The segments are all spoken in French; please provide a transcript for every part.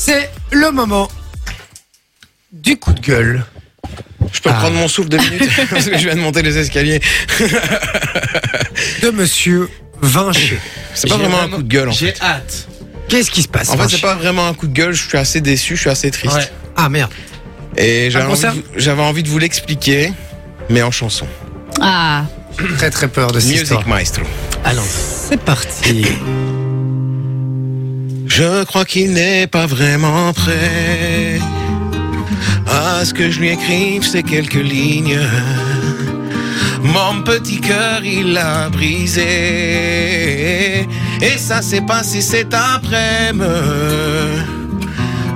C'est le moment du coup de gueule Je peux Ah. prendre mon souffle deux minutes parce que je viens de monter les escaliers. de monsieur Vinci. C'est pas vraiment un coup de gueule en fait. J'ai hâte. Qu'est-ce qui se passe En fait, c'est pas vraiment un coup de gueule. Je suis assez déçu, je suis assez triste. Ouais. Ah merde. Et j'avais envie, de vous- j'avais envie de vous l'expliquer, mais en chanson. Ah, Très très peur de cette Music histoire. Maestro. Alors, c'est parti. Je crois qu'il n'est pas vraiment prêt à ce que je lui écrive ces quelques lignes. Mon petit cœur, il l'a brisé. Et ça s'est passé cet après-midi.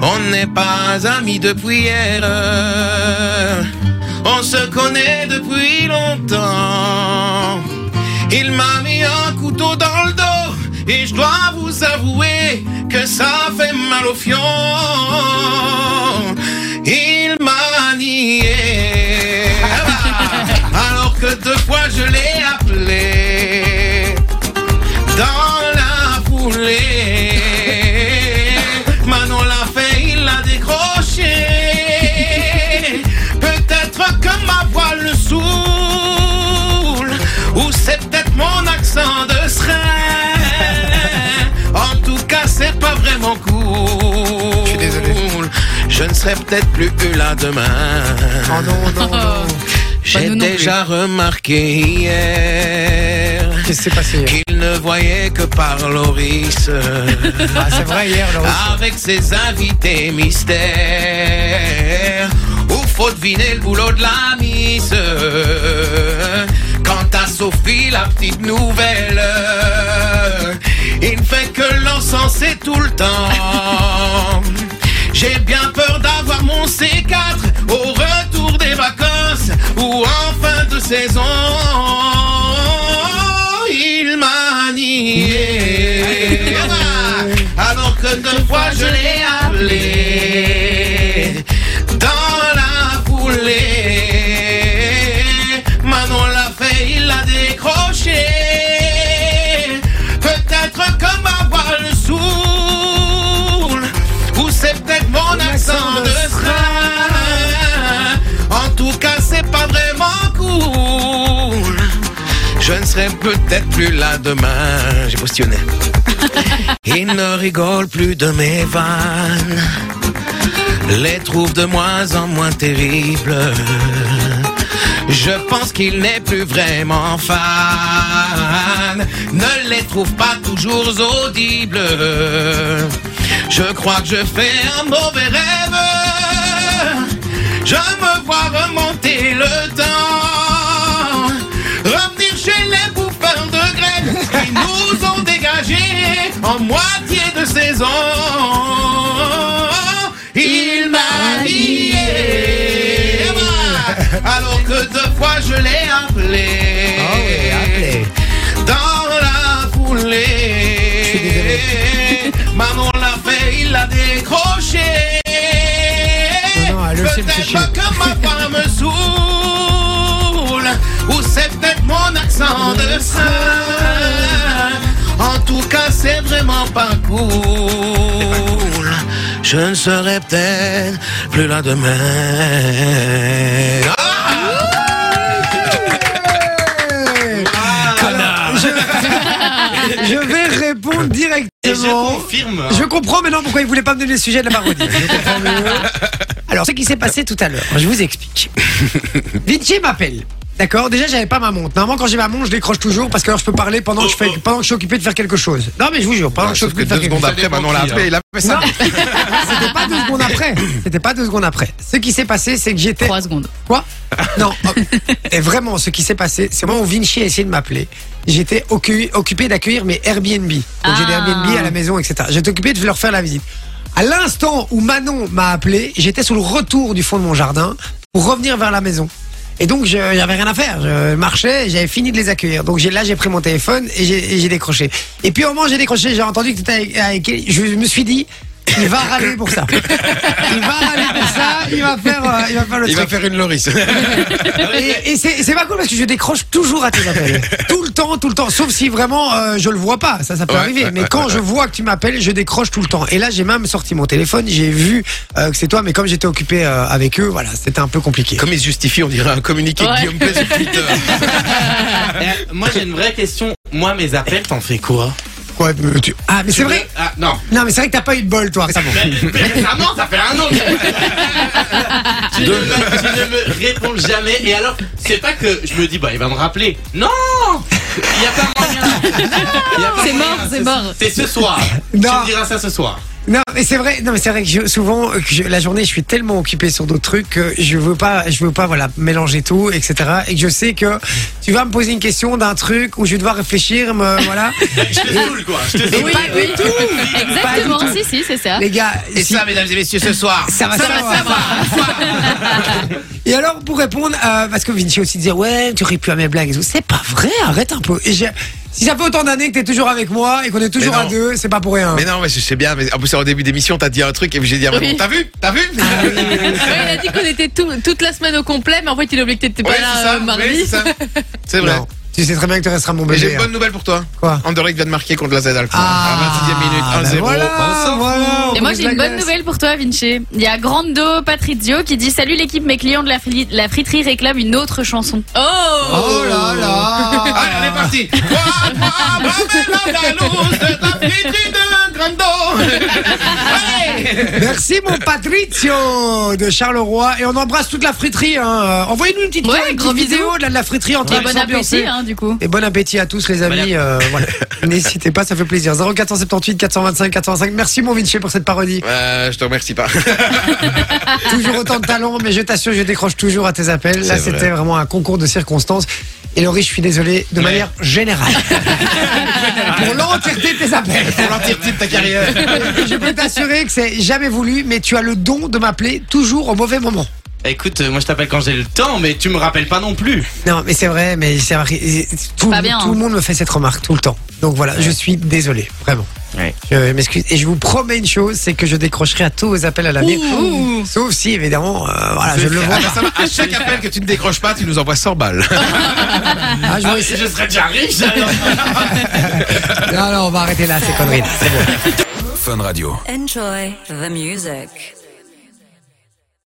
On n'est pas amis depuis hier. On se connaît depuis longtemps. Il m'a mis un couteau dans le dos et je dois vous avouer que ça fait mal au fion. Il m'a nié alors que deux fois je l'ai appelé dans la foulée. Serai peut-être plus là demain. Oh non, non, non. J'ai déjà remarqué hier Qu'est-ce qui s'est passé hier? qu'il ne voyait que par Loris Ah, c'est vrai, hier, le avec ses invités mystères. Où faut deviner le boulot de la mise. Quant à Sophie, la petite nouvelle, il ne fait que l'encenser tout le temps. J'ai bien peur d'avoir mon C4 au retour des vacances ou en fin de saison. Il m'a nié. Alors que deux fois je l'ai appelé Je ne serai peut-être plus là demain. J'ai postillonné. Il ne rigole plus de mes vannes. Les trouve de moins en moins terribles. Je pense qu'il n'est plus vraiment fan. Ne les trouve pas toujours audibles. Je crois que je fais un mauvais rêve. Je me vois remonter le temps. Nous ont dégagés en moitié de saison. Il m'a lié. Alors que deux fois je l'ai appelé. Oh oui, appelé. Dans la foulée. Maman l'a fait, il l'a décroché. Non, non. Peut-être que pas cool. Je ne serai peut-être plus là demain. Ah Je vais répondre Et je directement. confirme. Je comprends maintenant pourquoi il voulait pas me donner le sujet de la parodie. Alors, ce qui s'est passé tout à l'heure, je vous explique. Vinci m'appelle. D'accord Déjà, j'avais pas ma montre. Normalement, quand j'ai ma montre, je décroche toujours parce que alors je peux parler pendant que je, fais, pendant que je suis occupé de faire quelque chose. Non, mais je vous jure, pendant que je suis occupé de faire deux quelque secondes chose. après, Manon l'a appelé, il a fait ça. Non, c'était pas deux secondes après. C'était pas deux secondes après. Ce qui s'est passé, c'est que j'étais. trois secondes. Quoi? Non. oh. Et vraiment, ce qui s'est passé, c'est moi où Vinci a essayé de m'appeler. J'étais occu- occupé d'accueillir mes Airbnb. Donc j'ai des Ah. Airbnb à la maison, etc. J'étais occupé de leur faire la visite. À l'instant où Manon m'a appelé, j'étais sur le retour du fond de mon jardin pour revenir vers la maison. Et donc, je j'avais rien à faire. Je marchais, j'avais fini de les accueillir. Donc, là, j'ai pris mon téléphone et j'ai et j'ai décroché. Et puis, au moment où j'ai décroché, j'ai entendu que tu étais avec, avec- Je me suis dit, il va râler pour ça. Il va râler pour ça, il va faire, euh, il va faire le Il va truc. faire une Loris. Et, et c'est c'est pas cool parce que je décroche toujours à tes appels. tout le temps, tout le temps. Sauf si vraiment euh, je le vois pas, ça, ça peut Ouais, arriver. ouais, mais ouais, quand ouais, je vois que tu m'appelles, je décroche tout le temps. Et là, j'ai même sorti mon téléphone, j'ai vu euh, que c'est toi, mais comme j'étais occupé euh, avec eux, voilà, c'était un peu compliqué. Comme il se justifie, on dirait un communiqué de Ouais. Guillaume Play sur Twitter. Eh, moi j'ai une vraie question. Moi mes appels, t'en fais quoi? Ouais, mais tu- Ah, mais c'est vrai. Ah, non. Non, mais c'est vrai que t'as pas eu de bol, toi, récemment. Mais, mais récemment, ça fait un an. que- tu, ne me, tu ne me réponds jamais. Et alors, c'est pas que je me dis, bah, il va me rappeler. Non Il n'y a pas moyen. Il y a pas C'est moyen. mort, c'est mort. C'est ce soir. Non. Tu me diras ça ce soir. Non, mais c'est vrai. Non, mais c'est vrai que je- souvent, euh, que je- la journée, je suis tellement occupé sur d'autres trucs que je veux pas, je veux pas, voilà, mélanger tout, etc. Et que je sais que tu vas me poser une question d'un truc où je vais devoir réfléchir, me, voilà. Je te saoule, quoi. Je te saoule. pas du tout. Exactement, Pas du si, si, c'est ça. Les gars, Et si- ça, mesdames et messieurs, ce soir. ça va, ça, va, va. ça va. Et alors, pour répondre, euh, parce que Vinci aussi disait, ouais, tu ris plus à mes blagues et tout. C'est pas vrai, arrête un peu. Et j'ai- si ça fait autant d'années que t'es toujours avec moi et qu'on est toujours à deux, c'est pas pour rien. Mais non, mais je sais bien. Mais en plus, au début d'émission, t'as dit un truc et j'ai dit, ah, Oui. bon, t'as vu T'as vu Ouais, il a dit qu'on était tout- toute la semaine au complet, mais en fait, il a oublié que t'étais pas Ouais, là c'est ça. euh, mardi. oui, c'est ça. C'est vrai. Non. Tu sais très bien que tu resteras mon Mais j'ai bébé. une bonne nouvelle pour toi. Quoi Anderlecht vient de marquer contre la Z Alkmaar. Ah, à 26e minute, 1-0. ben voilà, On s'en voilà, on Et moi j'ai une bonne nouvelle pour toi Vinci. Il y a Grando Patrizio qui dit Salut l'équipe, mes clients de la, fri- la friterie réclament une autre chanson. Oh, Oh parti. La de ta de Grando. Merci mon Patrizio de Charleroi et on embrasse toute la friterie. Hein. Envoyez-nous une petite, Ouais, une gros petite bisous. vidéo de la, de la friterie en train de bon appétit hein, du coup. Et bon appétit à tous les amis. euh, voilà. N'hésitez pas, ça fait plaisir. 0478 425 425. Merci mon Vinci pour cette parodie. Euh, je te remercie pas. toujours autant de talent, mais je t'assure, je décroche toujours à tes appels. Là, vrai. c'était vraiment un concours de circonstances. Et Laurie, je suis désolé, de Ouais. manière générale. pour l'entièreté de tes appels. Pour l'entièreté de ta carrière. Je peux t'assurer que c'est jamais voulu, mais tu as le don de m'appeler toujours au mauvais moment. Écoute, euh, moi je t'appelle quand j'ai le temps, mais tu me rappelles pas non plus. Non, mais c'est vrai, mais c'est vrai, tout, Pas bien, tout hein. le monde me fait cette remarque tout le temps. Donc voilà, je suis désolé, vraiment. Ouais. Je m'excuse. Et je vous promets une chose, c'est que je décrocherai à tous vos appels à l'avenir. Ouh. Sauf si, évidemment, euh, voilà, je le vois. Ah, bah. À chaque appel que tu ne décroches pas, tu nous envoies 100 balles. Ah, je Ah, je serais déjà riche alors. Non, non, on va arrêter là, ces conneries. C'est bon. Enjoy the music.